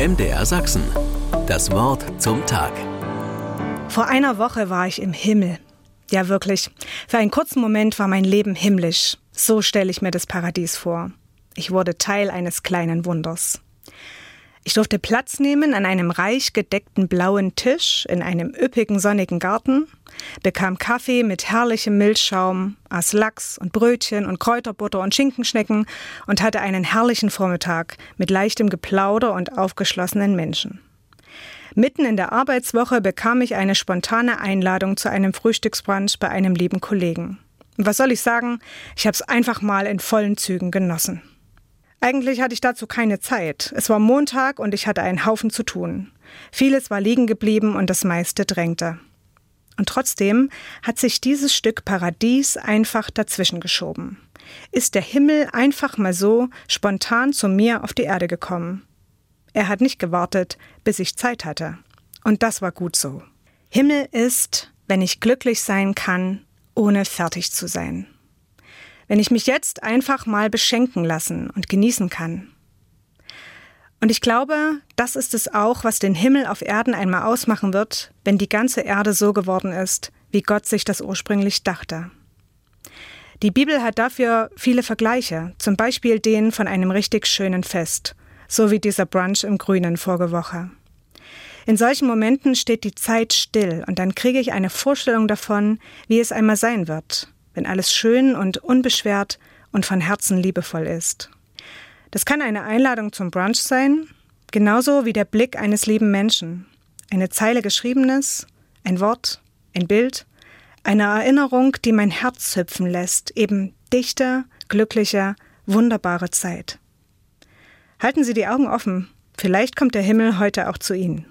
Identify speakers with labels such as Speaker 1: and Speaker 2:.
Speaker 1: MDR Sachsen. Das Wort zum Tag.
Speaker 2: Vor einer Woche war ich im Himmel. Ja, wirklich. Für einen kurzen Moment war mein Leben himmlisch. So stelle ich mir das Paradies vor. Ich wurde Teil eines kleinen Wunders. Ich durfte Platz nehmen an einem reich gedeckten blauen Tisch in einem üppigen sonnigen Garten, bekam Kaffee mit herrlichem Milchschaum, aß Lachs und Brötchen und Kräuterbutter und Schinkenschnecken und hatte einen herrlichen Vormittag mit leichtem Geplauder und aufgeschlossenen Menschen. Mitten in der Arbeitswoche bekam ich eine spontane Einladung zu einem Frühstücksbrunch bei einem lieben Kollegen. Was soll ich sagen? Ich habe es einfach mal in vollen Zügen genossen. Eigentlich hatte ich dazu keine Zeit. Es war Montag und ich hatte einen Haufen zu tun. Vieles war liegen geblieben und das meiste drängte. Und trotzdem hat sich dieses Stück Paradies einfach dazwischen geschoben. Ist der Himmel einfach mal so spontan zu mir auf die Erde gekommen. Er hat nicht gewartet, bis ich Zeit hatte. Und das war gut so. Himmel ist, wenn ich glücklich sein kann, ohne fertig zu sein wenn ich mich jetzt einfach mal beschenken lassen und genießen kann. Und ich glaube, das ist es auch, was den Himmel auf Erden einmal ausmachen wird, wenn die ganze Erde so geworden ist, wie Gott sich das ursprünglich dachte. Die Bibel hat dafür viele Vergleiche, zum Beispiel den von einem richtig schönen Fest, so wie dieser Brunch im Grünen vorige Woche. In solchen Momenten steht die Zeit still und dann kriege ich eine Vorstellung davon, wie es einmal sein wird, wenn alles schön und unbeschwert und von Herzen liebevoll ist. Das kann eine Einladung zum Brunch sein, genauso wie der Blick eines lieben Menschen. Eine Zeile Geschriebenes, ein Wort, ein Bild, eine Erinnerung, die mein Herz hüpfen lässt, eben dichte, glückliche, wunderbare Zeit. Halten Sie die Augen offen, vielleicht kommt der Himmel heute auch zu Ihnen.